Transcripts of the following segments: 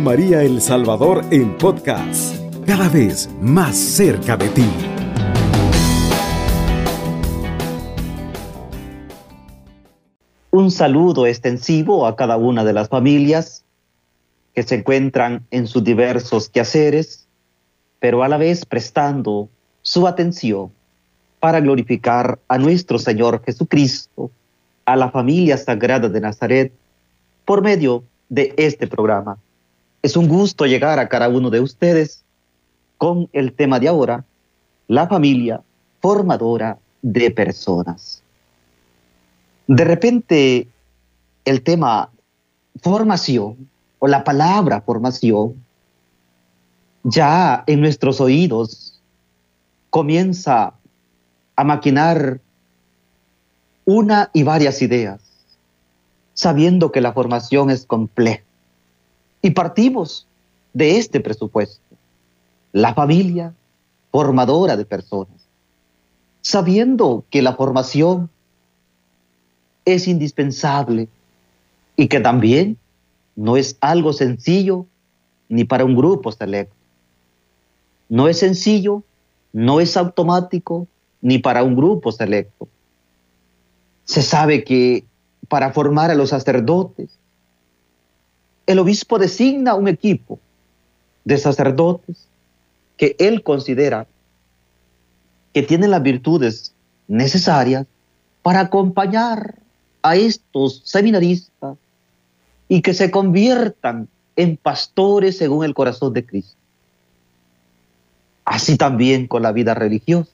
María El Salvador en podcast, cada vez más cerca de ti. Un saludo extensivo a cada una de las familias que se encuentran en sus diversos quehaceres, pero a la vez prestando su atención para glorificar a nuestro Señor Jesucristo, a la familia sagrada de Nazaret, por medio de este programa. Es un gusto llegar a cada uno de ustedes con el tema de ahora, la familia formadora de personas. De repente, el tema formación o la palabra formación ya en nuestros oídos comienza a maquinar una y varias ideas, sabiendo que la formación es compleja. Y partimos de este presupuesto, la familia formadora de personas, sabiendo que la formación es indispensable y que también no es algo sencillo ni para un grupo selecto. No es sencillo, no es automático ni para un grupo selecto. Se sabe que para formar a los sacerdotes, el obispo designa un equipo de sacerdotes que él considera que tienen las virtudes necesarias para acompañar a estos seminaristas y que se conviertan en pastores según el corazón de Cristo. Así también con la vida religiosa.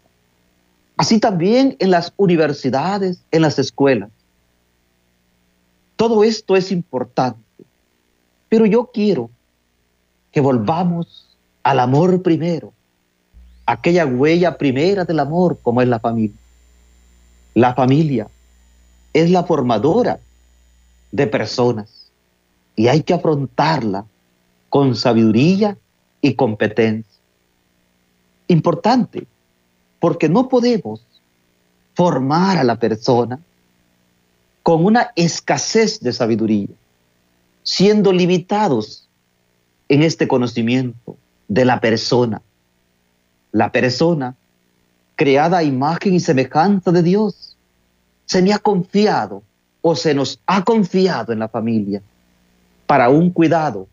Así también en las universidades, en las escuelas. Todo esto es importante. Pero yo quiero que volvamos al amor primero, aquella huella primera del amor como es la familia. La familia es la formadora de personas y hay que afrontarla con sabiduría y competencia. Importante, porque no podemos formar a la persona con una escasez de sabiduría, siendo limitados en este conocimiento de la persona. La persona creada a imagen y semejanza de Dios se me ha confiado o se nos ha confiado en la familia para un cuidado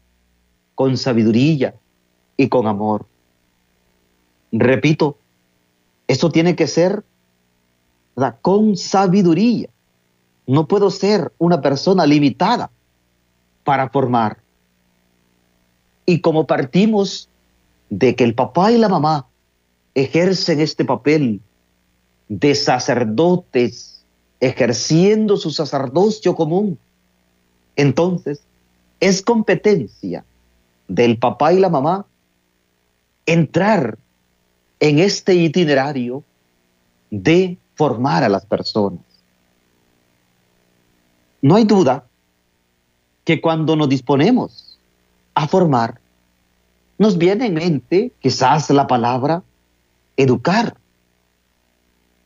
con sabiduría y con amor. Repito, esto tiene que ser con sabiduría. No puedo ser una persona limitada para formar. Y como partimos de que el papá y la mamá ejercen este papel de sacerdotes ejerciendo su sacerdocio común. Entonces, es competencia del papá y la mamá entrar en este itinerario de formar a las personas. No hay duda que cuando nos disponemos a formar, nos viene en mente quizás la palabra educar.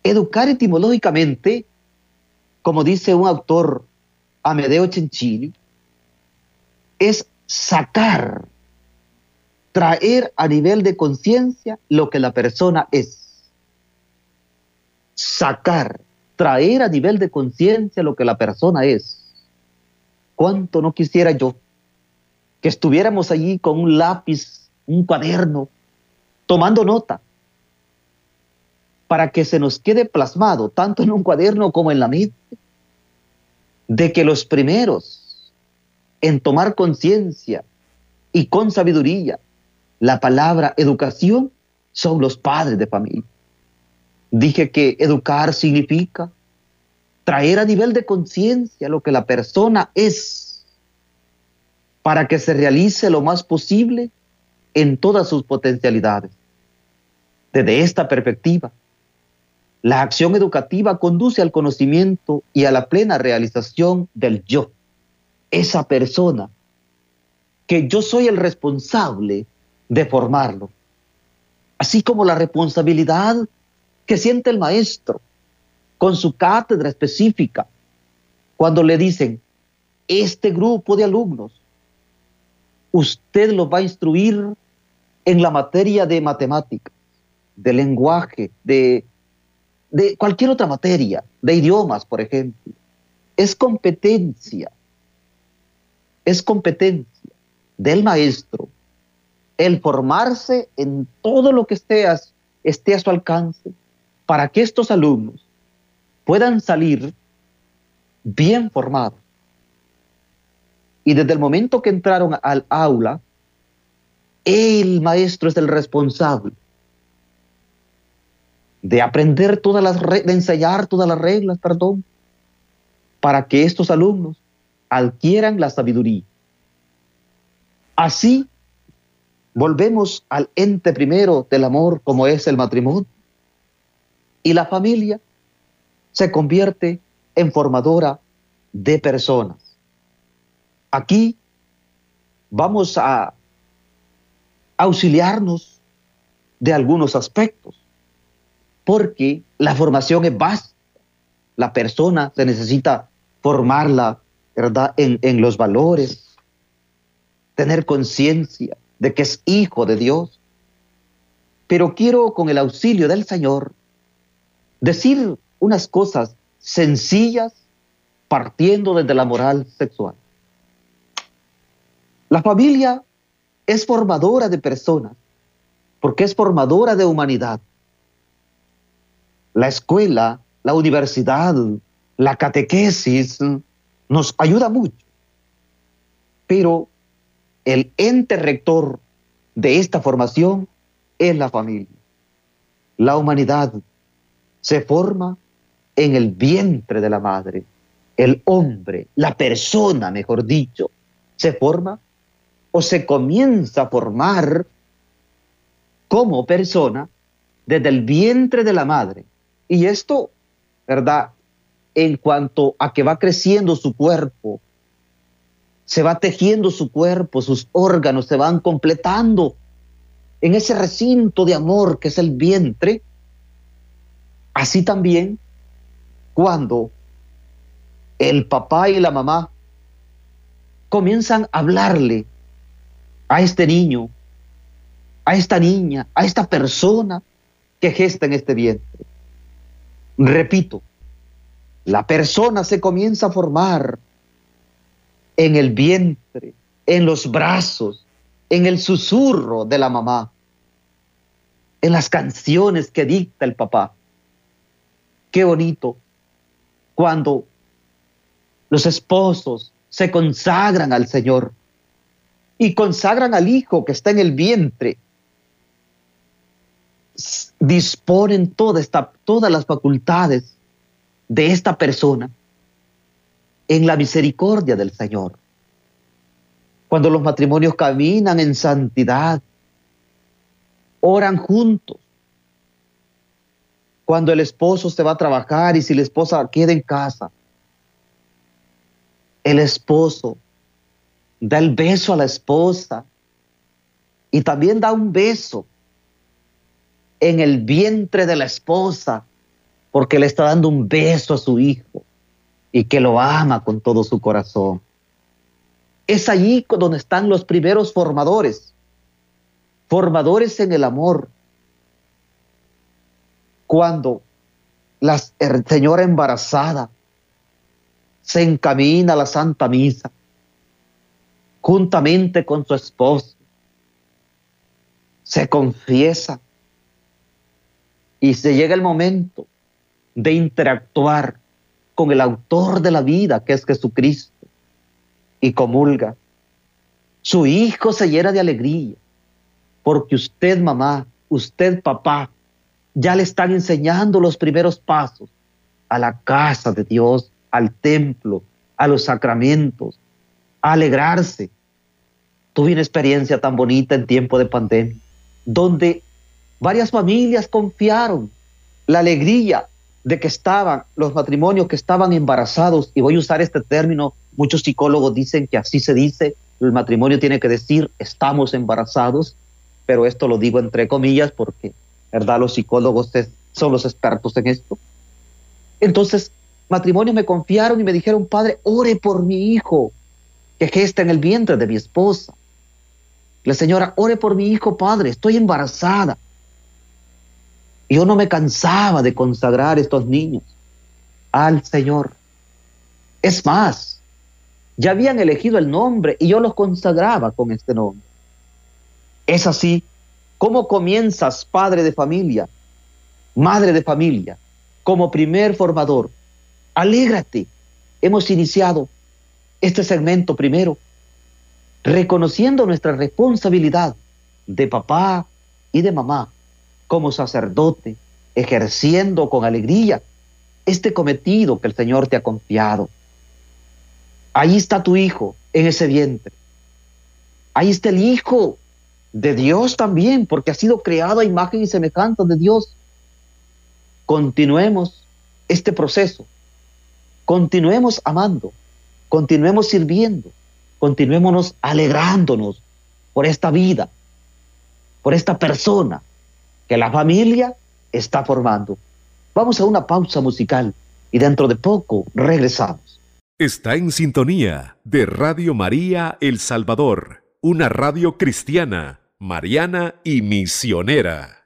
Educar etimológicamente como dice un autor, Amedeo Cencini, es sacar, traer a nivel de conciencia lo que la persona es. Sacar, traer a nivel de conciencia lo que la persona es. ¿Cuánto no quisiera yo que estuviéramos allí con un lápiz, un cuaderno, tomando nota, para que se nos quede plasmado, tanto en un cuaderno como en la mente, de que los primeros en tomar conciencia y con sabiduría la palabra educación son los padres de familia. Dije que educar significa traer a nivel de conciencia lo que la persona es para que se realice lo más posible en todas sus potencialidades. Desde esta perspectiva, la acción educativa conduce al conocimiento y a la plena realización del yo, esa persona que yo soy el responsable de formarlo, así como la responsabilidad que siente el maestro con su cátedra específica cuando le dicen, este grupo de alumnos usted los va a instruir en la materia de matemáticas, de lenguaje, de, cualquier otra materia, de idiomas, por ejemplo. Es competencia, es competencia del maestro el formarse en todo lo que esté a, esté a su alcance para que estos alumnos puedan salir bien formados. Y desde el momento que entraron al aula, el maestro es el responsable de aprender todas las de enseñar todas las reglas, perdón, para que estos alumnos adquieran la sabiduría. Así volvemos al ente primero del amor como es el matrimonio. Y la familia se convierte en formadora de personas. Aquí vamos a auxiliarnos de algunos aspectos, porque la formación es básica. La persona se necesita formarla, ¿verdad?, en, en los valores, tener conciencia de que es hijo de Dios. Pero quiero, con el auxilio del Señor, decir unas cosas sencillas partiendo desde la moral sexual. La familia es formadora de personas porque es formadora de humanidad. La escuela, la universidad, la catequesis nos ayuda mucho. Pero el ente rector de esta formación es la familia. La humanidad se forma en el vientre de la madre. El hombre, la persona, mejor dicho, se forma o se comienza a formar como persona desde el vientre de la madre. Y esto, ¿verdad? En cuanto a que va creciendo su cuerpo, se va tejiendo su cuerpo, sus órganos se van completando en ese recinto de amor que es el vientre. Así también cuando el papá y la mamá comienzan a hablarle a este niño, a esta niña, a esta persona que gesta en este vientre. Repito, la persona se comienza a formar en el vientre, en los brazos, en el susurro de la mamá, en las canciones que dicta el papá. Qué bonito cuando los esposos se consagran al Señor y consagran al hijo que está en el vientre. Disponen toda esta, todas las facultades de esta persona en la misericordia del Señor. Cuando los matrimonios caminan en santidad, oran juntos. Cuando el esposo se va a trabajar y si la esposa queda en casa, el esposo da el beso a la esposa y también da un beso en el vientre de la esposa porque le está dando un beso a su hijo y que lo ama con todo su corazón. Es allí donde están los primeros formadores, formadores en el amor. Cuando la señora embarazada se encamina a la Santa Misa, juntamente con su esposo, se confiesa y se llega el momento de interactuar con el autor de la vida, que es Jesucristo, y comulga. Su hijo se llena de alegría, porque usted, mamá, usted, papá, ya le están enseñando los primeros pasos a la casa de Dios, al templo, a los sacramentos, a alegrarse. Tuve una experiencia tan bonita en tiempo de pandemia, donde varias familias confiaron la alegría de que estaban los matrimonios que estaban embarazados, y voy a usar este término, muchos psicólogos dicen que así se dice, el matrimonio tiene que decir estamos embarazados, pero esto lo digo entre comillas porque, ¿verdad? Los psicólogos son los expertos en esto. Entonces, matrimonios me confiaron y me dijeron, padre, ore por mi hijo que gesta en el vientre de mi esposa. La señora, ore por mi hijo, padre, estoy embarazada. Yo no me cansaba de consagrar estos niños al Señor. Es más, ya habían elegido el nombre y yo los consagraba con este nombre. Es así como comienzas, padre de familia, madre de familia, como primer formador. Alégrate. Hemos iniciado este segmento primero, reconociendo nuestra responsabilidad de papá y de mamá como sacerdote, ejerciendo con alegría este cometido que el Señor te ha confiado. Ahí está tu hijo en ese vientre. Ahí está el hijo de Dios también, porque ha sido creado a imagen y semejanza de Dios. Continuemos este proceso. Continuemos amando. Continuemos sirviendo. Continuémonos alegrándonos por esta vida, por esta persona que la familia está formando. Vamos a una pausa musical y dentro de poco regresamos. Está en sintonía de Radio María El Salvador, una radio cristiana, mariana y misionera.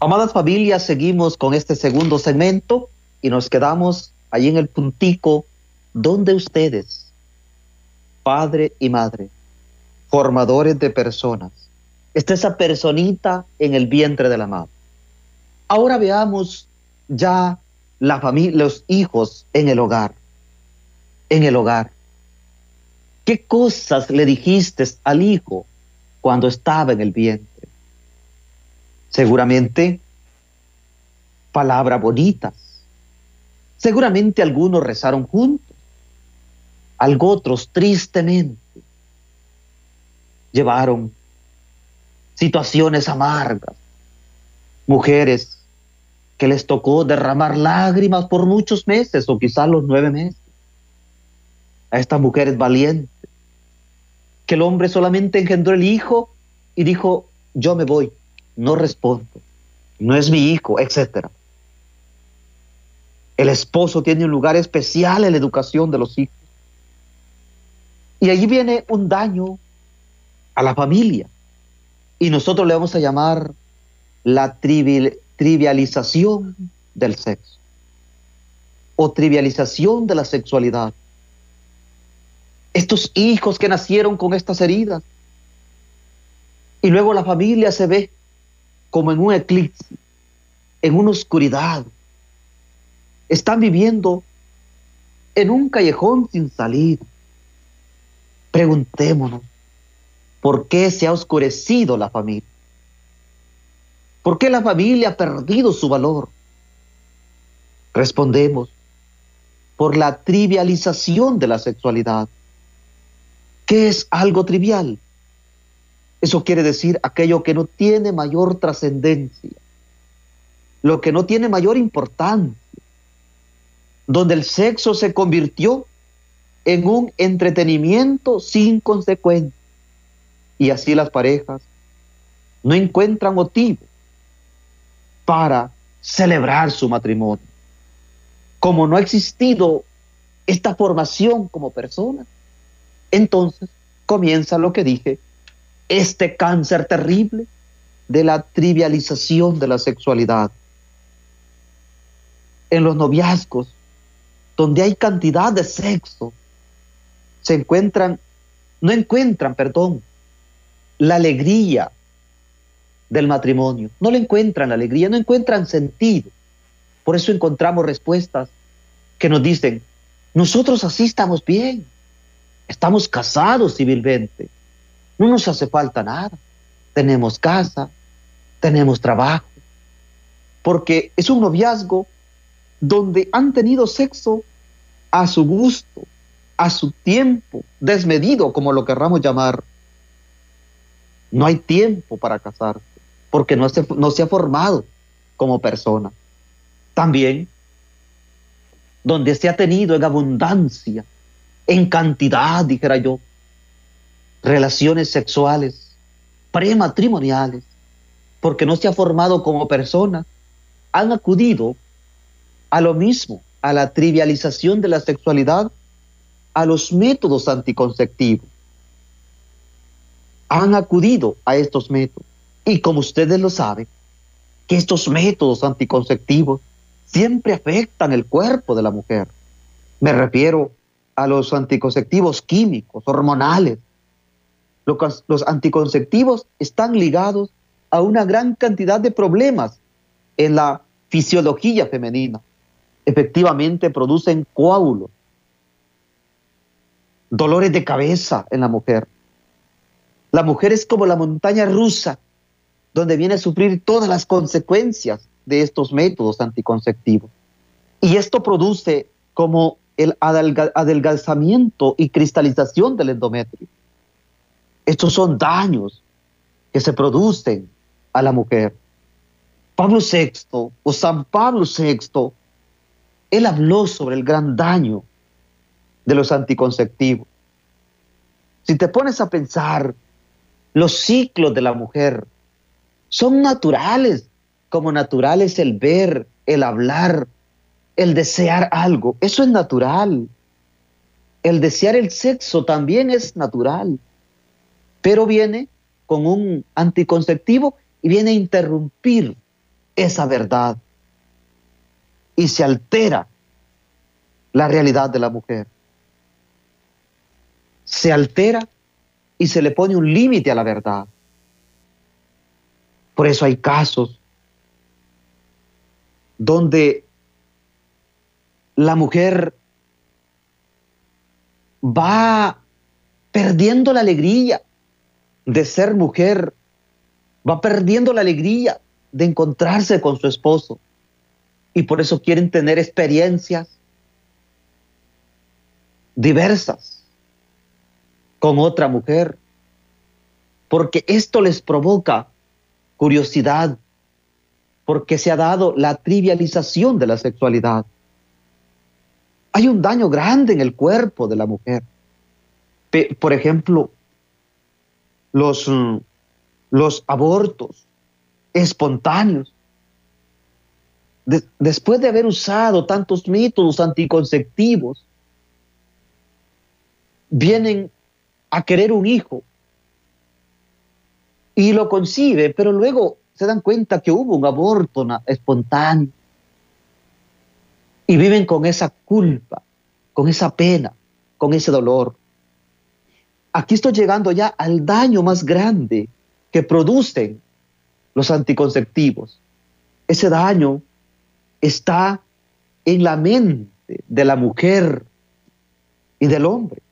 Amadas familias, seguimos con este segundo segmento y nos quedamos allí en el puntico donde ustedes, padre y madre, formadores de personas, está esa personita en el vientre de la madre. Ahora veamos ya la familia, los hijos en el hogar en el hogar. ¿Qué cosas le dijiste al hijo cuando estaba en el vientre? Seguramente palabras bonitas. Seguramente algunos rezaron juntos, algo otros tristemente llevaron situaciones amargas, mujeres que les tocó derramar lágrimas por muchos meses o quizás los nueve meses a estas mujeres valientes, que el hombre solamente engendró el hijo y dijo, yo me voy, no respondo, no es mi hijo, etc. El esposo tiene un lugar especial en la educación de los hijos. Y allí viene un daño a la familia. Y nosotros le vamos a llamar la trivialización del sexo o trivialización de la sexualidad estos hijos que nacieron con estas heridas. Y luego la familia se ve como en un eclipse, en una oscuridad. Están viviendo en un callejón sin salida. Preguntémonos, ¿por qué se ha oscurecido la familia? ¿Por qué la familia ha perdido su valor? Respondemos, por la trivialización de la sexualidad. ¿Qué es algo trivial? Eso quiere decir aquello que no tiene mayor trascendencia, lo que no tiene mayor importancia, donde el sexo se convirtió en un entretenimiento sin consecuencia. Y así las parejas no encuentran motivo para celebrar su matrimonio. Como no ha existido esta formación como persona, entonces comienza lo que dije, este cáncer terrible de la trivialización de la sexualidad. En los noviazgos, donde hay cantidad de sexo, se encuentran, no encuentran, perdón, la alegría del matrimonio. No le encuentran la alegría, no encuentran sentido. Por eso encontramos respuestas que nos dicen, nosotros así estamos bien. Estamos casados civilmente. No nos hace falta nada. Tenemos casa, tenemos trabajo. Porque es un noviazgo donde han tenido sexo a su gusto, a su tiempo, desmedido, como lo querramos llamar. No hay tiempo para casarse, porque no se, no se ha formado como persona. También, donde se ha tenido en abundancia en cantidad, dijera yo, relaciones sexuales, prematrimoniales, porque no se ha formado como persona, han acudido a lo mismo, a la trivialización de la sexualidad, a los métodos anticonceptivos. han acudido a estos métodos. Y como ustedes lo saben, que estos métodos anticonceptivos siempre afectan el cuerpo de la mujer. Me refiero a los anticonceptivos químicos, hormonales. Los, los anticonceptivos están ligados a una gran cantidad de problemas en la fisiología femenina. Efectivamente producen coágulos, dolores de cabeza en la mujer. La mujer es como la montaña rusa, donde viene a sufrir todas las consecuencias de estos métodos anticonceptivos. Y esto produce como el adelgazamiento y cristalización del endometrio. Estos son daños que se producen a la mujer. Pablo VI o San Pablo VI, él habló sobre el gran daño de los anticonceptivos. Si te pones a pensar, los ciclos de la mujer son naturales, como natural es el ver, el hablar, el desear algo. Eso es natural. El desear el sexo también es natural, pero viene con un anticonceptivo y viene a interrumpir esa verdad y se altera la realidad de la mujer. Se altera y se le pone un límite a la verdad. Por eso hay casos donde la mujer va perdiendo la alegría de ser mujer, va perdiendo la alegría de encontrarse con su esposo y por eso quieren tener experiencias diversas con otra mujer, porque esto les provoca curiosidad, porque se ha dado la trivialización de la sexualidad. Hay un daño grande en el cuerpo de la mujer. Por ejemplo, los, mm, abortos espontáneos. después de haber usado tantos métodos anticonceptivos, vienen a querer un hijo y lo concibe, pero luego se dan cuenta que hubo un aborto espontáneo y viven con esa culpa, con esa pena, con ese dolor. Aquí estoy llegando ya al daño más grande que producen los anticonceptivos. Ese daño está en la mente de la mujer y del hombre.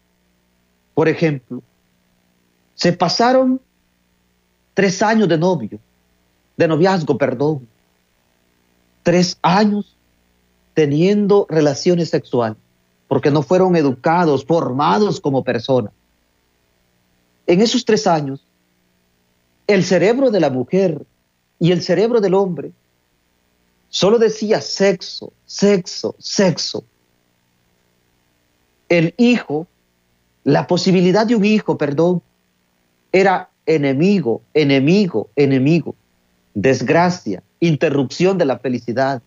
Por ejemplo, se pasaron tres años de novio, de noviazgo, perdón, tres años teniendo relaciones sexuales, porque no fueron educados, formados como personas. En esos tres años, el cerebro de la mujer y el cerebro del hombre solo decía sexo, sexo, sexo. El hijo, la posibilidad de un hijo, perdón, era enemigo, enemigo, enemigo, desgracia, interrupción de la felicidad.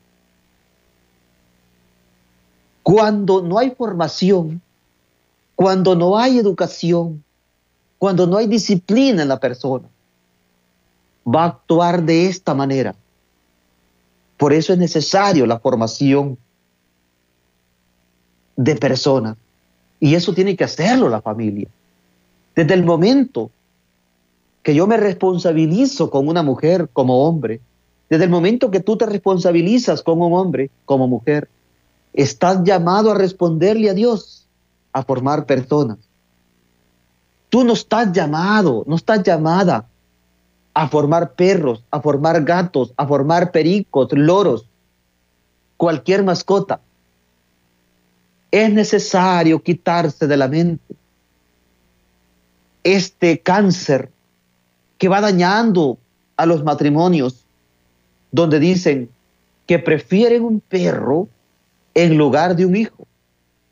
Cuando no hay formación, cuando no hay educación, cuando no hay disciplina en la persona, va a actuar de esta manera. Por eso es necesario la formación de personas. Y eso tiene que hacerlo la familia. Desde el momento que yo me responsabilizo con una mujer como hombre, desde el momento que tú te responsabilizas con un hombre como mujer, estás llamado a responderle a Dios, a formar personas. Tú no estás llamado, no estás llamada a formar perros, a formar gatos, a formar pericos, loros, cualquier mascota. Es necesario quitarse de la mente este cáncer que va dañando a los matrimonios, donde dicen que prefieren un perro en lugar de un hijo,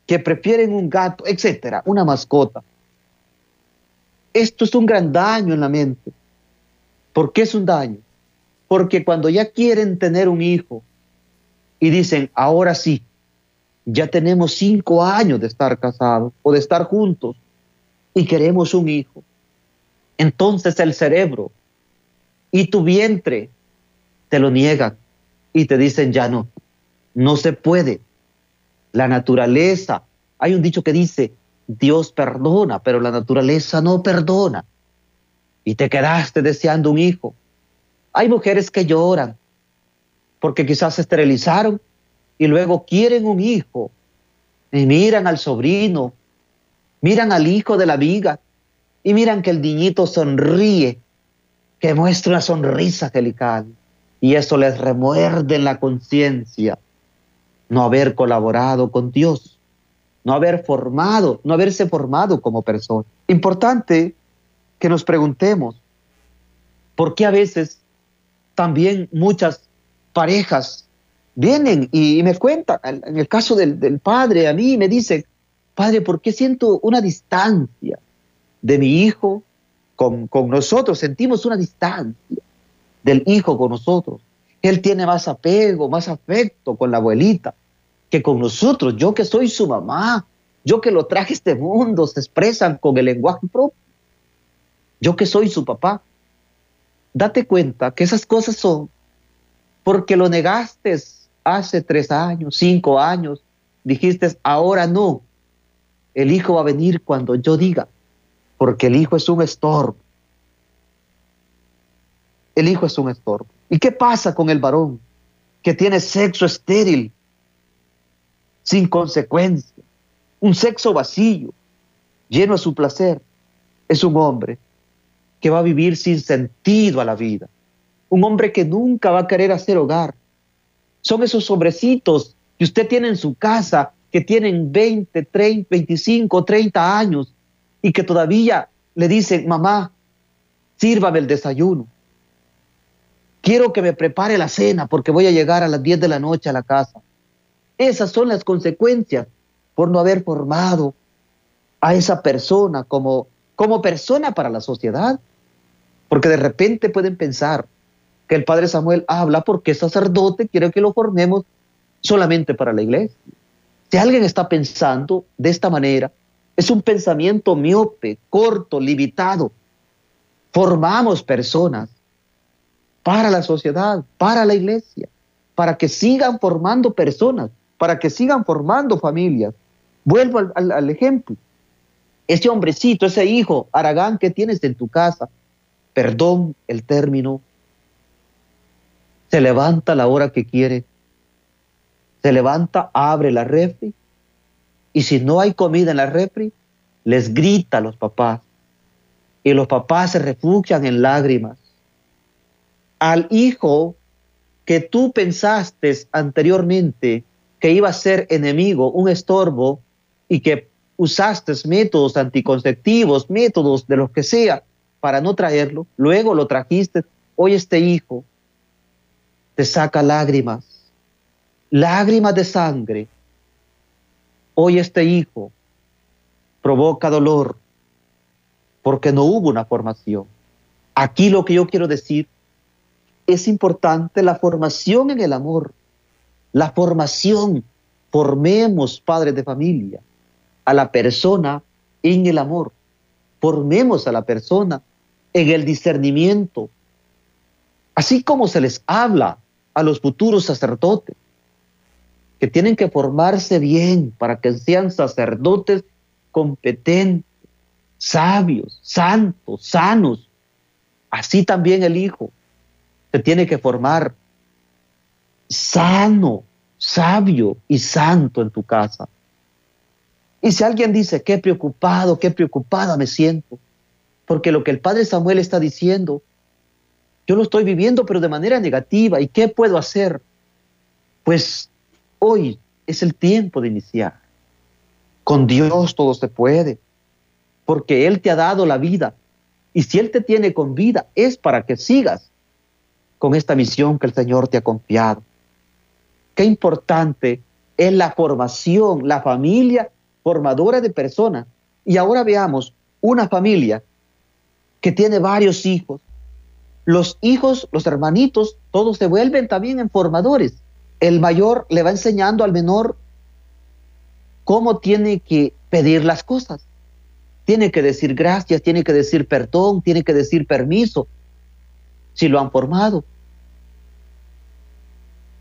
que prefieren un gato, etcétera, una mascota. Esto es un gran daño en la mente. ¿Por qué es un daño? Porque cuando ya quieren tener un hijo y dicen, ahora sí, ya tenemos cinco años de estar casados o de estar juntos y queremos un hijo, entonces el cerebro y tu vientre te lo niegan y te dicen ya no, no se puede. La naturaleza, hay un dicho que dice, Dios perdona, pero la naturaleza no perdona. Y te quedaste deseando un hijo. Hay mujeres que lloran porque quizás se esterilizaron y luego quieren un hijo y miran al sobrino, miran al hijo de la viga y miran que el niñito sonríe, que muestra una sonrisa angelical y eso les remuerde en la conciencia no haber colaborado con Dios, no haber formado, no haberse formado como persona. Importante que nos preguntemos por qué a veces también muchas parejas vienen y, me cuentan, en el caso del, del padre, a mí me dice, padre, ¿por qué siento una distancia de mi hijo con, con nosotros? Sentimos una distancia del hijo con nosotros. Él tiene más apego, más afecto con la abuelita que con nosotros. Yo que soy su mamá, yo que lo traje a este mundo, se expresan con el lenguaje propio. Yo que soy su papá. Date cuenta que esas cosas son porque lo negaste hace tres años, cinco años. Dijiste, ahora no. El hijo va a venir cuando yo diga, porque el hijo es un estorbo. El hijo es un estorbo. ¿Y qué pasa con el varón que tiene sexo estéril, sin consecuencia, un sexo vacío, lleno de su placer? Es un hombre que va a vivir sin sentido a la vida, un hombre que nunca va a querer hacer hogar. Son esos hombrecitos que usted tiene en su casa, que tienen 20, 30, 25, 30 años y que todavía le dicen, mamá, sírvame el desayuno Quiero que me prepare la cena porque voy a llegar a las 10 de la noche a la casa. Esas son las consecuencias por no haber formado a esa persona como, como persona para la sociedad. Porque de repente pueden pensar que el padre Samuel habla porque es sacerdote, quiere que lo formemos solamente para la iglesia. Si alguien está pensando de esta manera, es un pensamiento miope, corto, limitado. Formamos personas para la sociedad, para la iglesia, para que sigan formando personas, para que sigan formando familias. Vuelvo al, ejemplo. Ese hombrecito, ese hijo, Aragán, que tienes en tu casa, perdón el término, se levanta a la hora que quiere, se levanta, abre la refri, y si no hay comida en la refri, les grita a los papás, y los papás se refugian en lágrimas, al hijo que tú pensaste anteriormente que iba a ser enemigo, un estorbo, y que usaste métodos anticonceptivos, métodos de lo que sea, para no traerlo, luego lo trajiste, hoy este hijo te saca lágrimas, lágrimas de sangre. Hoy este hijo provoca dolor porque no hubo una formación. Aquí lo que yo quiero decir es importante la formación en el amor, la formación. Formemos, padres de familia, a la persona en el amor. Formemos a la persona en el discernimiento. Así como se les habla a los futuros sacerdotes, que tienen que formarse bien para que sean sacerdotes competentes, sabios, santos, sanos. Así también el Hijo se tiene que formar sano, sabio y santo en tu casa. Y si alguien dice, qué preocupado, qué preocupada me siento, porque lo que el padre Samuel está diciendo, yo lo estoy viviendo, pero de manera negativa, ¿y qué puedo hacer? Pues hoy es el tiempo de iniciar. Con Dios todo se puede, porque Él te ha dado la vida. Y si Él te tiene con vida, es para que sigas con esta misión que el Señor te ha confiado. Qué importante es la formación, la familia formadora de personas. Y ahora veamos una familia que tiene varios hijos. Los hijos, los hermanitos, todos se vuelven también en formadores. El mayor le va enseñando al menor cómo tiene que pedir las cosas. tiene que decir gracias, tiene que decir perdón, tiene que decir permiso, si lo han formado.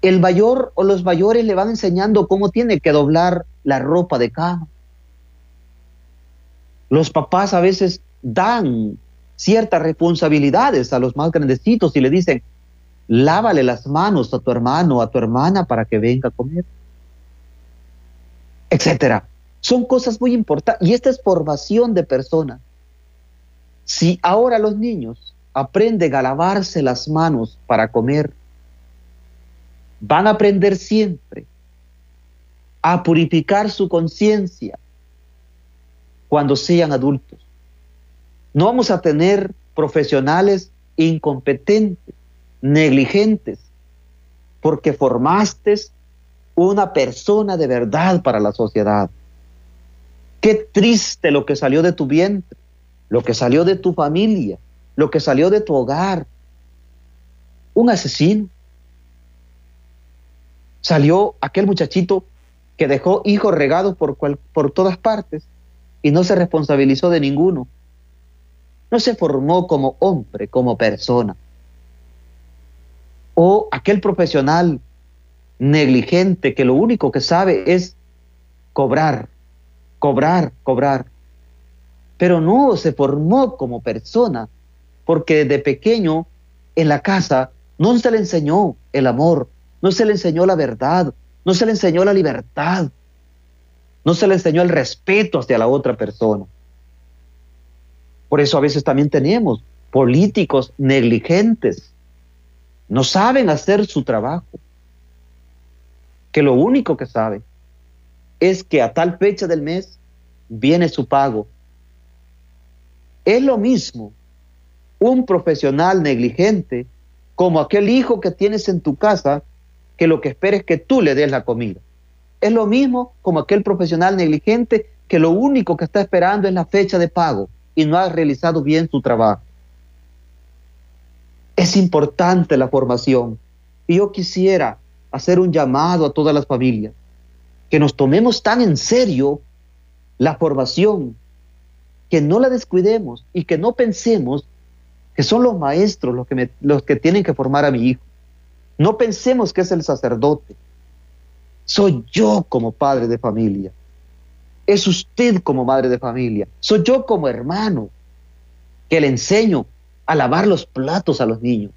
El mayor o los mayores le van enseñando cómo tiene que doblar la ropa de cama. Los papás a veces dan ciertas responsabilidades a los más grandecitos y le dicen, lávale las manos a tu hermano o a tu hermana para que venga a comer, etcétera. Son cosas muy importantes y esta es formación de personas. Si ahora los niños aprenden a lavarse las manos para comer, van a aprender siempre a purificar su conciencia cuando sean adultos. No vamos a tener profesionales incompetentes, negligentes, porque formaste una persona de verdad para la sociedad. Qué triste lo que salió de tu vientre, lo que salió de tu familia, lo que salió de tu hogar. Un asesino. Salió aquel muchachito que dejó hijos regados por, por todas partes y no se responsabilizó de ninguno. No se formó como hombre, como persona. O aquel profesional negligente que lo único que sabe es cobrar, cobrar, cobrar. Pero no se formó como persona, porque desde pequeño en la casa no se le enseñó el amor, no se le enseñó la verdad, no se le enseñó la libertad, no se le enseñó el respeto hacia la otra persona. Por eso a veces también tenemos políticos negligentes, no saben hacer su trabajo, que lo único que saben es que a tal fecha del mes viene su pago. Es lo mismo un profesional negligente como aquel hijo que tienes en tu casa que lo que espera es que tú le des la comida. Es lo mismo como aquel profesional negligente que lo único que está esperando es la fecha de pago y no ha realizado bien su trabajo. Es importante la formación y yo quisiera hacer un llamado a todas las familias, que nos tomemos tan en serio la formación, que no la descuidemos y que no pensemos que son los maestros los que, los que tienen que formar a mi hijo. No pensemos que es el sacerdote, soy yo como padre de familia. Es usted como madre de familia. Soy yo como hermano que le enseño a lavar los platos a los niños.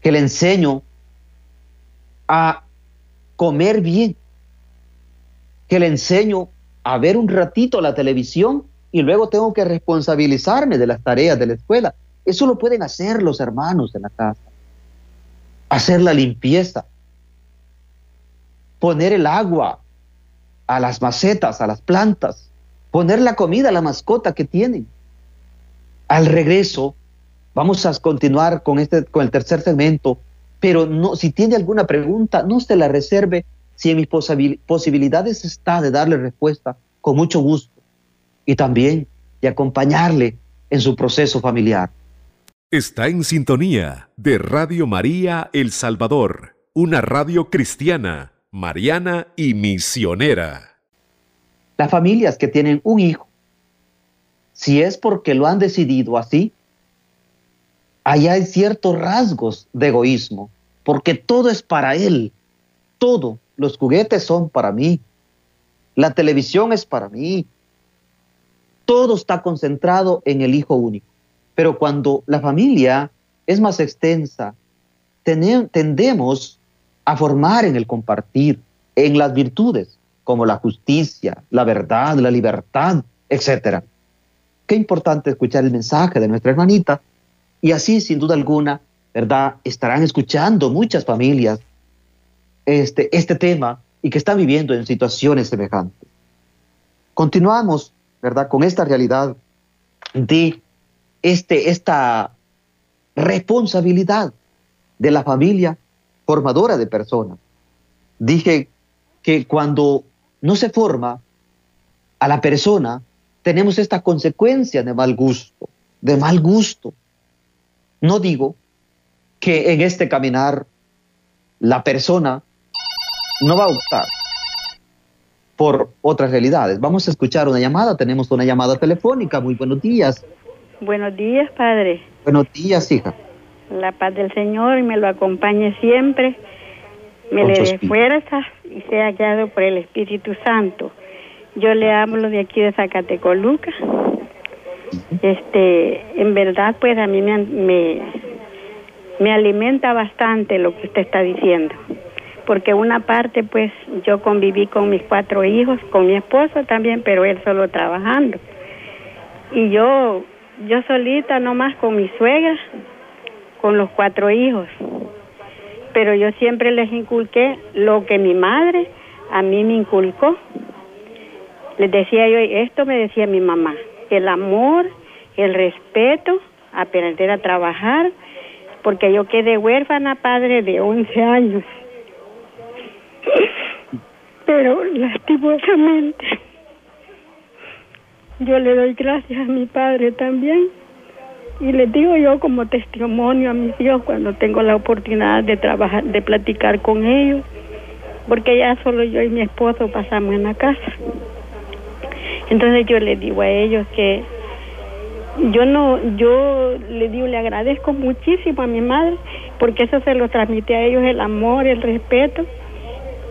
Que le enseño a comer bien. Que le enseño a ver un ratito la televisión y luego tengo que responsabilizarme de las tareas de la escuela. Eso lo pueden hacer los hermanos en la casa. Hacer la limpieza, poner el agua a las macetas, a las plantas, poner la comida a la mascota que tienen. Al regreso, vamos a continuar con, este, con el tercer segmento, pero no, si tiene alguna pregunta, no se la reserve. Si en mis posibilidades está de darle respuesta, con mucho gusto. Y también de acompañarle en su proceso familiar. Está en sintonía de Radio María El Salvador, una radio cristiana mariana y misionera. Las familias que tienen un hijo, si es porque lo han decidido así, allá hay ciertos rasgos de egoísmo, porque todo es para él, todo, los juguetes son para mí, la televisión es para mí, todo está concentrado en el hijo único. Pero cuando la familia es más extensa, tendemos a formar en el compartir, en las virtudes, como la justicia, la verdad, la libertad, etc. Qué importante escuchar el mensaje de nuestra hermanita y así, sin duda alguna, ¿verdad? Estarán escuchando muchas familias este, este tema y que están viviendo en situaciones semejantes. Continuamos, ¿verdad? Con esta realidad de este, esta responsabilidad de la familia formadora de personas. Dije que cuando no se forma a la persona, tenemos esta consecuencia de mal gusto, de mal gusto. No digo que en este caminar la persona no va a optar, por otras realidades. Vamos a escuchar una llamada, tenemos una llamada telefónica. Muy buenos días. Buenos días, Padre. Buenos días, hija. La paz del Señor me lo acompañe siempre, me le dé fuerza y sea guiado por el Espíritu Santo. Yo le hablo de aquí de Zacatecoluca. Este, en verdad, pues a mí me, me, me alimenta bastante lo que usted está diciendo porque una parte pues yo conviví con mis cuatro hijos, con mi esposo también, pero él solo trabajando. Y yo, yo solita nomás con mi suegra, con los cuatro hijos. Pero yo siempre les inculqué lo que mi madre a mí me inculcó. Les decía yo, esto me decía mi mamá, el amor, el respeto, aprender a trabajar, porque yo quedé huérfana padre de 11 años pero lastimosamente yo le doy gracias a mi padre también. Y les digo yo como testimonio a mis hijos cuando tengo la oportunidad de trabajar, de platicar con ellos, porque ya solo yo y mi esposo pasamos en la casa. Entonces yo les digo a ellos que yo no, yo le digo, le agradezco muchísimo a mi madre, porque eso se lo transmite a ellos el amor, el respeto,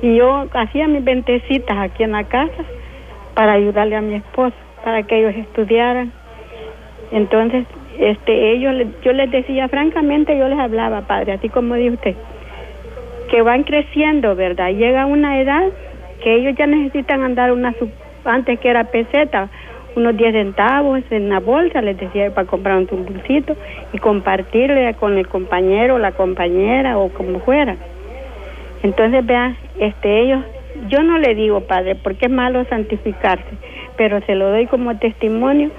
y yo hacía mis ventecitas aquí en la casa para ayudarle a mi esposo, para que ellos estudiaran. Entonces, este, ellos, yo les decía, francamente, yo les hablaba, padre, así como dijo usted, que van creciendo, ¿verdad? Llega una edad que ellos ya necesitan andar una, antes que era peseta, unos 10 centavos en la bolsa, les decía para comprar un dulcito y compartirle con el compañero, la compañera o como fuera. Entonces, vean, este, ellos, yo no le digo, Padre, porque es malo santificarse, pero se lo doy como testimonio.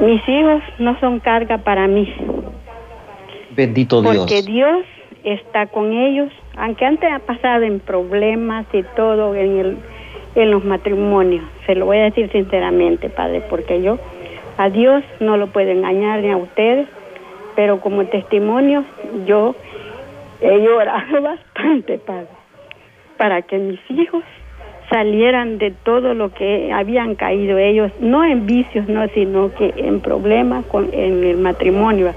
Mis hijos no son carga para mí. Bendito Dios. Porque Dios está con ellos, aunque antes ha pasado en problemas y todo en, el, en los matrimonios. Se lo voy a decir sinceramente, Padre, porque yo a Dios no lo puedo engañar ni a ustedes, pero como testimonio yo he llorado bastante, Padre, para que mis hijos salieran de todo lo que habían caído ellos, no en vicios, no, sino que en problemas con, en el matrimonio.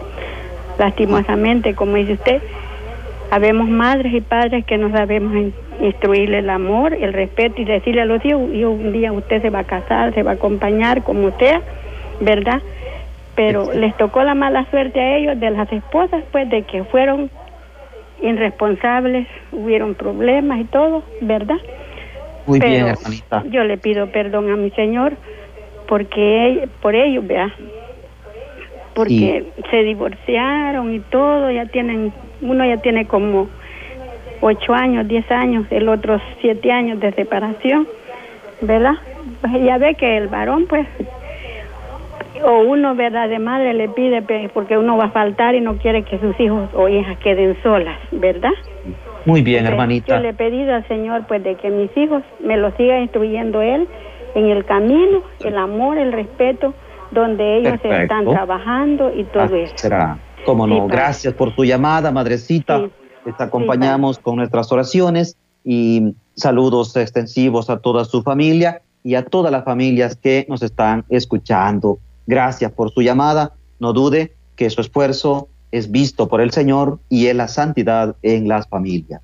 Lastimosamente, como dice usted, habemos madres y padres que no sabemos instruirle el amor, el respeto y decirle a los hijos, un día usted se va a casar, se va a acompañar como sea, ¿verdad? Pero les tocó la mala suerte a ellos de las esposas, pues de que fueron irresponsables, hubieron problemas y todo, ¿verdad? Muy bien, hermanita. Yo le pido perdón a mi Señor porque por ellos, vea, porque se divorciaron y todo, ya tienen, uno ya tiene como ocho años, diez años, el otro siete años de separación, ¿verdad? Pues ya ve que el varón, pues, o uno, ¿verdad? De madre le pide porque uno va a faltar y no quiere que sus hijos o hijas queden solas, ¿verdad? Muy bien, hermanita. Yo le he pedido al Señor, pues, de que mis hijos me lo siga instruyendo Él en el camino, el amor, el respeto, donde ellos están trabajando y todo eso. Será. Cómo no. Gracias por tu llamada, madrecita. Les acompañamos con nuestras oraciones y saludos extensivos a toda su familia y a todas las familias que nos están escuchando. Gracias por su llamada. No dude que su esfuerzo es visto por el Señor y en la santidad en las familias.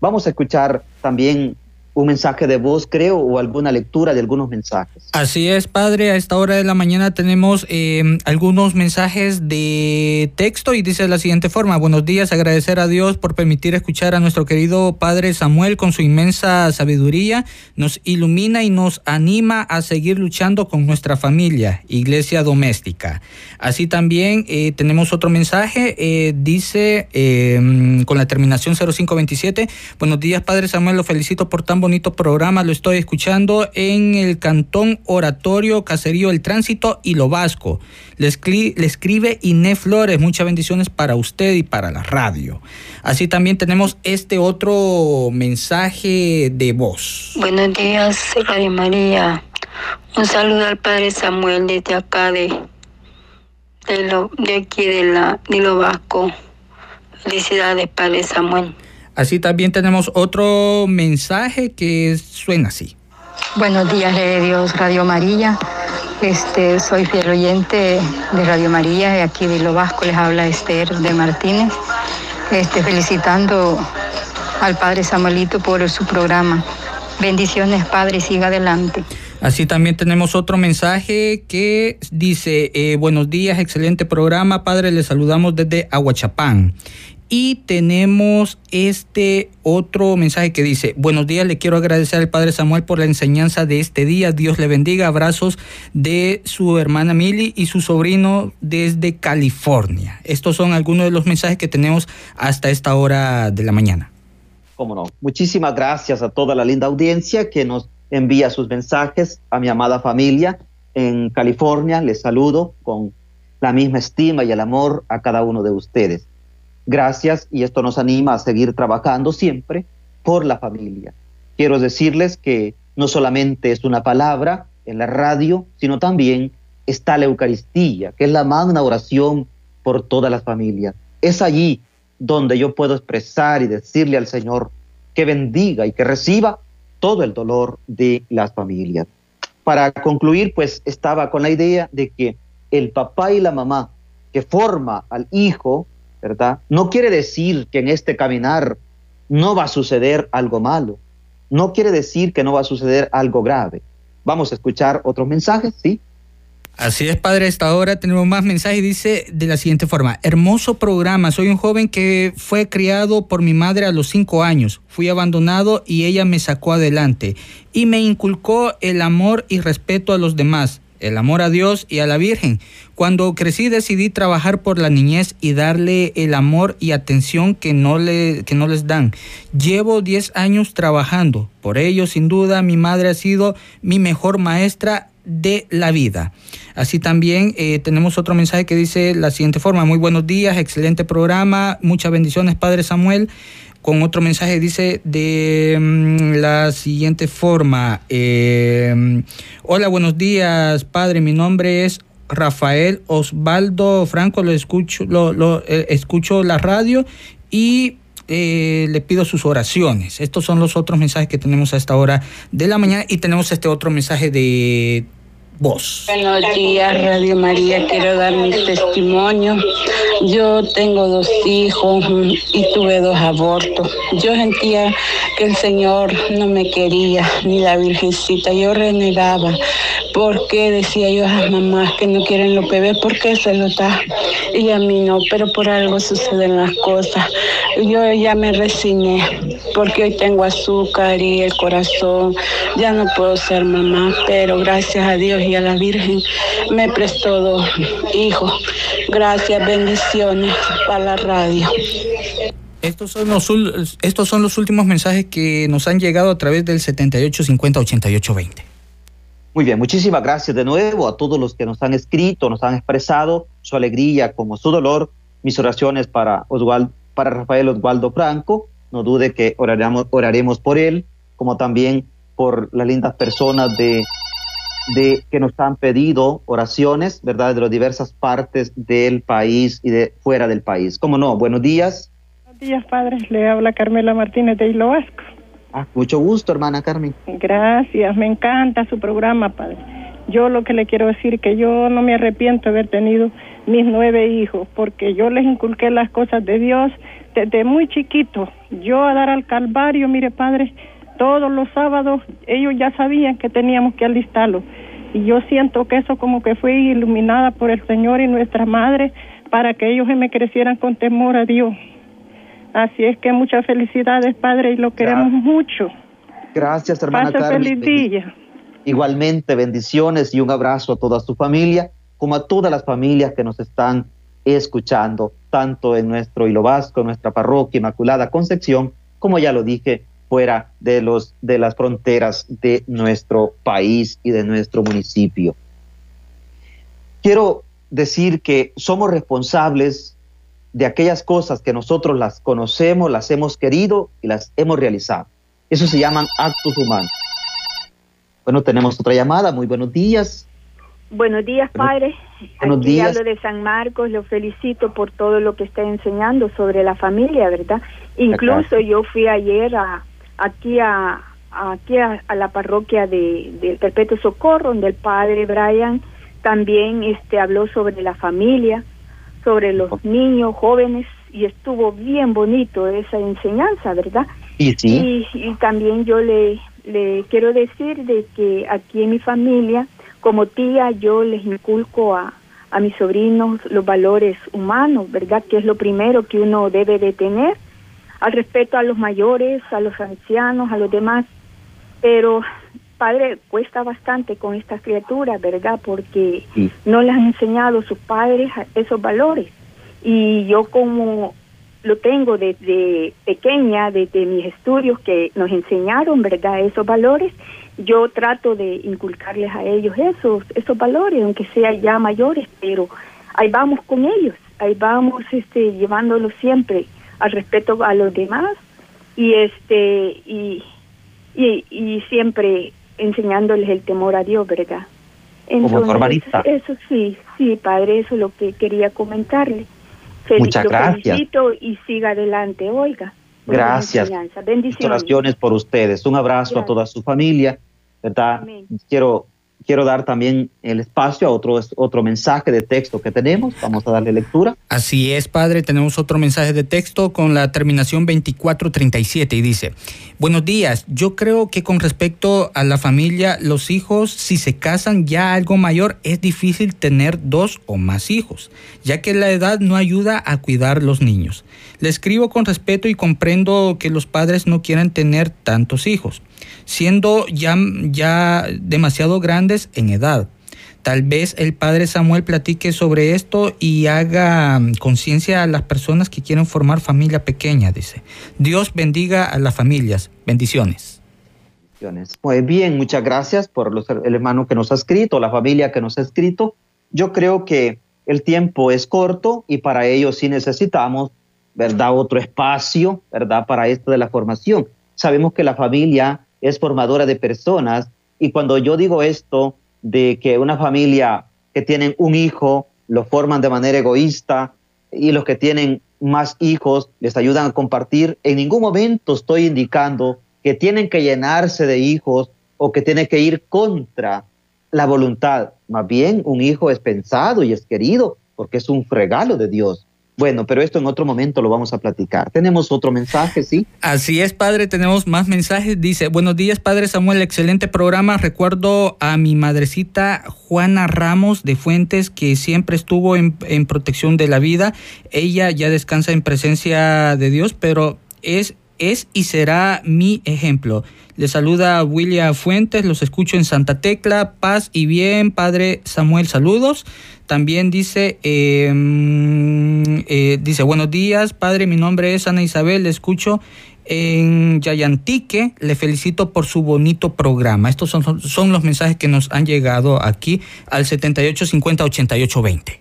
Vamos a escuchar también un mensaje de voz, creo, o alguna lectura de algunos mensajes. Así es, padre. A esta hora de la mañana tenemos em, algunos mensajes de texto y dice de la siguiente forma. Buenos días, agradecer a Dios por permitir escuchar a nuestro querido padre Samuel con su inmensa sabiduría. Nos ilumina y nos anima a seguir luchando con nuestra familia, iglesia doméstica. Así también eh, tenemos otro mensaje, eh, dice em, con la terminación 0527. Buenos días, padre Samuel, lo felicito por tan bonito programa, lo estoy escuchando en el Cantón Oratorio Caserío El Tránsito y Lo Vasco. Le, escribe Iné Flores, muchas bendiciones para usted y para la radio. Así también tenemos este otro mensaje de voz. Buenos días, Radio María. Un saludo al Padre Samuel desde acá de, de, lo, de aquí de, la, de Lo Vasco. Felicidades, Padre Samuel. Así también tenemos otro mensaje que suena así. Buenos días, de Dios, Radio María. Este, soy fiel oyente de Radio María y aquí de Lo Vasco les habla Esther de Martínez, este, felicitando al Padre Samuelito por su programa. Bendiciones, Padre, siga adelante. Así también tenemos otro mensaje que dice, eh, buenos días, excelente programa, Padre, le saludamos desde Aguachapán. Y tenemos este otro mensaje que dice, buenos días, le quiero agradecer al Padre Samuel por la enseñanza de este día. Dios le bendiga. Abrazos de su hermana Mili y su sobrino desde California. Estos son algunos de los mensajes que tenemos hasta esta hora de la mañana. Cómo no. Muchísimas gracias a toda la linda audiencia que nos envía sus mensajes, a mi amada familia en California. Les saludo con la misma estima y el amor a cada uno de ustedes. Gracias y esto nos anima a seguir trabajando siempre por la familia. Quiero decirles que no solamente es una palabra en la radio, sino también está la Eucaristía, que es la magna oración por todas las familias. Es allí donde yo puedo expresar y decirle al Señor que bendiga y que reciba todo el dolor de las familias. Para concluir, pues estaba con la idea de que el papá y la mamá que forma al hijo ¿verdad? No quiere decir que en este caminar no va a suceder algo malo. No quiere decir que no va a suceder algo grave. Vamos a escuchar otros mensajes, ¿sí? Así es, padre. Hasta ahora tenemos más mensajes. Dice de la siguiente forma: Hermoso programa. Soy un joven que fue criado por mi madre a los cinco años. Fui abandonado y ella me sacó adelante y me inculcó el amor y respeto a los demás el amor a Dios y a la Virgen. Cuando crecí decidí trabajar por la niñez y darle el amor y atención que no, le, que no les dan. Llevo 10 años trabajando. Por ello, sin duda, mi madre ha sido mi mejor maestra de la vida. Así también eh, tenemos otro mensaje que dice la siguiente forma, muy buenos días, excelente programa, muchas bendiciones Padre Samuel con otro mensaje dice de mm, la siguiente forma. Eh, Hola, buenos días, padre. Mi nombre es Rafael Osvaldo Franco. Lo escucho, lo, eh, escucho la radio y eh, le pido sus oraciones. Estos son los otros mensajes que tenemos a esta hora de la mañana y tenemos este otro mensaje de voz. Buenos días, Radio María. Quiero dar mi testimonio. Yo tengo dos hijos y tuve dos abortos. Yo sentía que el Señor no me quería, ni la Virgencita. Yo renegaba. porque decía yo a las mamás que no quieren los bebés? ¿Por qué se lo da? Y a mí no, pero por algo suceden las cosas. Yo ya me resigné porque hoy tengo azúcar y el corazón. Ya no puedo ser mamá, pero gracias a Dios y a la Virgen me prestó dos hijos. Gracias, bendiciones para la radio. Estos son, los, estos son los últimos mensajes que nos han llegado a través del 7850-8820. Muy bien, muchísimas gracias de nuevo a todos los que nos han escrito, nos han expresado su alegría como su dolor. Mis oraciones para, Oswald, para Rafael Osvaldo Franco. No dude que oraremos, oraremos por él, como también por las lindas personas de de que nos han pedido oraciones, ¿verdad? De las diversas partes del país y de fuera del país. ¿Cómo no? Buenos días. Buenos días, padre. Le habla Carmela Martínez de Hilo Vasco. Ah, mucho gusto, hermana Carmen. Gracias, me encanta su programa, padre. Yo lo que le quiero decir que yo no me arrepiento de haber tenido mis nueve hijos, porque yo les inculqué las cosas de Dios desde muy chiquito. Yo a dar al Calvario, mire, padre, todos los sábados ellos ya sabían que teníamos que alistarlo. Y yo siento que eso como que fue iluminada por el Señor y nuestra Madre para que ellos me crecieran con temor a Dios. Así es que muchas felicidades, Padre, y lo queremos mucho. Gracias, hermana Pase feliz día. Igualmente, bendiciones y un abrazo a toda su familia, como a todas las familias que nos están escuchando, tanto en nuestro Hilo Vasco, en nuestra parroquia Inmaculada Concepción, como ya lo dije, fuera de, los, de las fronteras de nuestro país y de nuestro municipio. Quiero decir que somos responsables de aquellas cosas que nosotros las conocemos, las hemos querido y las hemos realizado. Eso se llaman actos humanos. Bueno, tenemos otra llamada. Muy buenos días. Buenos días, padre. Buenos Aquí días. hablo de San Marcos. Lo felicito por todo lo que está enseñando sobre la familia, ¿verdad? Incluso yo fui ayer a, aquí a, aquí a, la parroquia de, del Perpetuo Socorro, donde el padre Brian también este, habló sobre la familia, sobre los niños, jóvenes, y estuvo bien bonito esa enseñanza, ¿verdad? Y, sí. y, también yo le, le quiero decir de que aquí en mi familia, como tía, yo les inculco a, a mis sobrinos los valores humanos, ¿verdad? Que es lo primero que uno debe de tener, al respeto a los mayores, a los ancianos, a los demás. Pero, padre, cuesta bastante con estas criaturas, ¿verdad? Porque no les han enseñado sus padres esos valores y yo como lo tengo desde pequeña, desde mis estudios que nos enseñaron, ¿verdad?, esos valores, yo trato de inculcarles a ellos esos, esos valores, aunque sean ya mayores, pero ahí vamos con ellos, ahí vamos este, llevándolos siempre al respeto a los demás y este y, y, y siempre enseñándoles el temor a Dios, ¿verdad? Entonces, Eso sí, sí, padre, eso es lo que quería comentarle. Muchas gracias. y siga adelante, oiga. Gracias. Bendiciones. Oraciones por ustedes. Un abrazo a toda su familia, ¿verdad? Quiero quiero dar también el espacio a otro, otro mensaje de texto que tenemos. Vamos a darle lectura. Así es, Padre. Tenemos otro mensaje de texto con la terminación 2437 y dice, buenos días. Yo creo que con respecto a la familia, los hijos, si se casan ya algo mayor, es difícil tener dos o más hijos, ya que la edad no ayuda a cuidar los niños. Le escribo con respeto y comprendo que los padres no quieren tener tantos hijos siendo ya, ya demasiado grandes en edad. Tal vez el padre Samuel platique sobre esto y haga conciencia a las personas que quieren formar familia pequeña, dice. Dios bendiga a las familias. Bendiciones. Pues bien, muchas gracias por el hermano que nos ha escrito, la familia que nos ha escrito. Yo creo que el tiempo es corto y para ello sí necesitamos, ¿verdad? Otro espacio, ¿verdad? Para esto de la formación. Sabemos que la familia es formadora de personas. Y cuando yo digo esto de que una familia que tienen un hijo lo forman de manera egoísta y los que tienen más hijos les ayudan a compartir, en ningún momento estoy indicando que tienen que llenarse de hijos o que tienen que ir contra la voluntad. Más bien, un hijo es pensado y es querido porque es un regalo de Dios. Bueno, pero esto en otro momento lo vamos a platicar. Tenemos otro mensaje, ¿sí? Así es, padre, tenemos más mensajes. Dice, buenos días, padre Samuel, excelente programa. Recuerdo a mi madrecita Juana Ramos de Fuentes, que siempre estuvo en, en protección de la vida. Ella ya descansa en presencia de Dios, pero es es y será mi ejemplo. Le saluda William Fuentes, los escucho en Santa Tecla, paz y bien, Padre Samuel, saludos. También dice, em, eh, dice, buenos días, padre, mi nombre es Ana Isabel, le escucho en Yayantique, le felicito por su bonito programa. Estos son, son los mensajes que nos han llegado aquí al 78508820.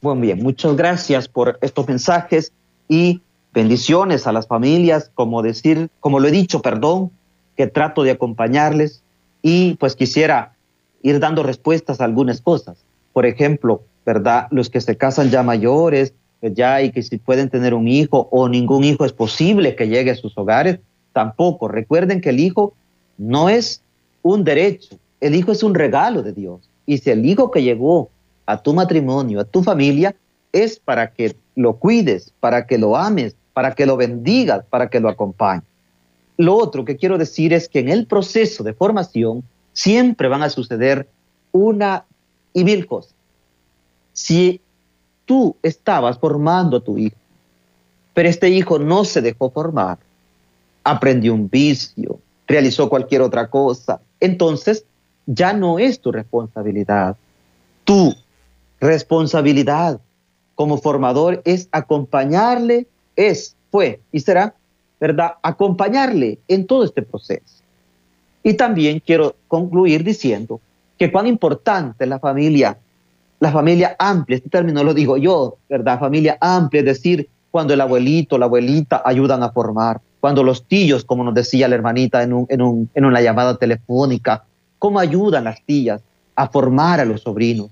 Bueno, bien, muchas gracias por estos mensajes y bendiciones a las familias, como decir, como lo he dicho, perdón, que trato de acompañarles y pues quisiera ir dando respuestas a algunas cosas por ejemplo, ¿verdad? Los que se casan ya mayores, pues ya y que si pueden tener un hijo o ningún hijo es posible que llegue a sus hogares, tampoco. Recuerden que el hijo no es un derecho, el hijo es un regalo de Dios. Y si el hijo que llegó a tu matrimonio, a tu familia, es para que lo cuides, para que lo ames, para que lo bendigas, para que lo acompañes. Lo otro que quiero decir es que en el proceso de formación siempre van a suceder una y mil cosas. Si tú estabas formando a tu hijo, pero este hijo no se dejó formar, aprendió un vicio, realizó cualquier otra cosa, entonces ya no es tu responsabilidad. Tu responsabilidad como formador es acompañarle, es, fue y será, ¿verdad? Acompañarle en todo este proceso. Y también quiero concluir diciendo que cuán importante es la familia, la familia amplia, este término lo digo yo, ¿verdad? Familia amplia, es decir, cuando el abuelito, la abuelita ayudan a formar, cuando los tíos, como nos decía la hermanita en, en, una llamada telefónica, cómo ayudan las tías a formar a los sobrinos,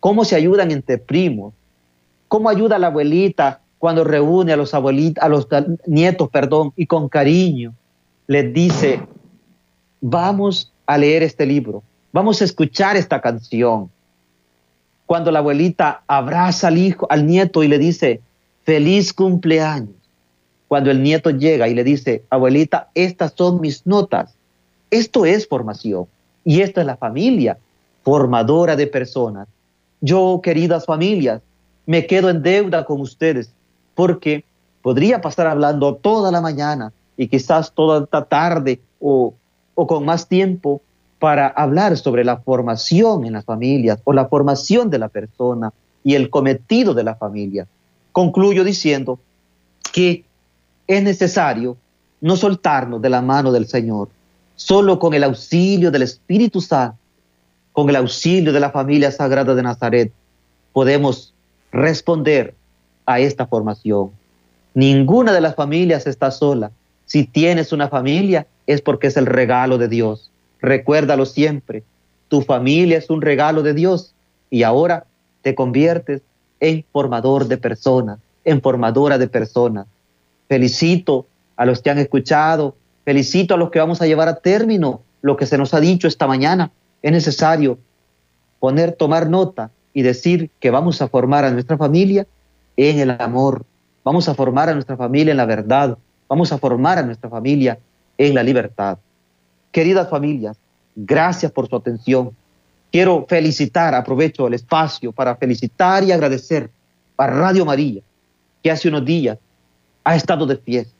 cómo se ayudan entre primos, cómo ayuda la abuelita cuando reúne a los abuelitos, a los nietos, perdón, y con cariño les dice, vamos a leer este libro, vamos a escuchar esta canción. Cuando la abuelita abraza al hijo, al nieto y le dice, feliz cumpleaños. Cuando el nieto llega y le dice, abuelita, estas son mis notas. Esto es formación y esta es la familia formadora de personas. Yo, queridas familias, me quedo en deuda con ustedes porque podría pasar hablando toda la mañana y quizás toda esta tarde o, o con más tiempo para hablar sobre la formación en las familias o la formación de la persona y el cometido de la familia. Concluyo diciendo que es necesario no soltarnos de la mano del Señor, solo con el auxilio del Espíritu Santo, con el auxilio de la familia sagrada de Nazaret, podemos responder a esta formación. Ninguna de las familias está sola. Si tienes una familia es porque es el regalo de Dios. Recuérdalo siempre. Tu familia es un regalo de Dios y ahora te conviertes en formador de personas, en formadora de personas. Felicito a los que han escuchado, felicito a los que vamos a llevar a término lo que se nos ha dicho esta mañana. Es necesario poner, tomar nota y decir que vamos a formar a nuestra familia en el amor, vamos a formar a nuestra familia en la verdad, vamos a formar a nuestra familia en la libertad. Queridas familias, gracias por su atención. Quiero felicitar, aprovecho el espacio para felicitar y agradecer a Radio María, que hace unos días ha estado de fiesta.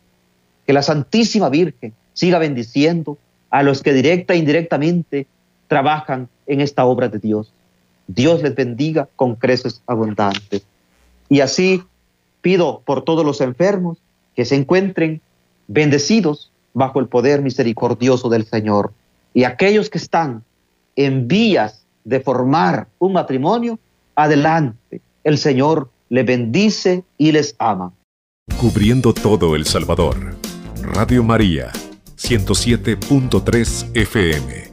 Que la Santísima Virgen siga bendiciendo a los que directa e indirectamente trabajan en esta obra de Dios. Dios les bendiga con creces abundantes. Y así pido por todos los enfermos que se encuentren bendecidos bajo el poder misericordioso del Señor. Y aquellos que están en vías de formar un matrimonio, adelante. El Señor les bendice y les ama. Cubriendo todo El Salvador. Radio María, 107.3 FM.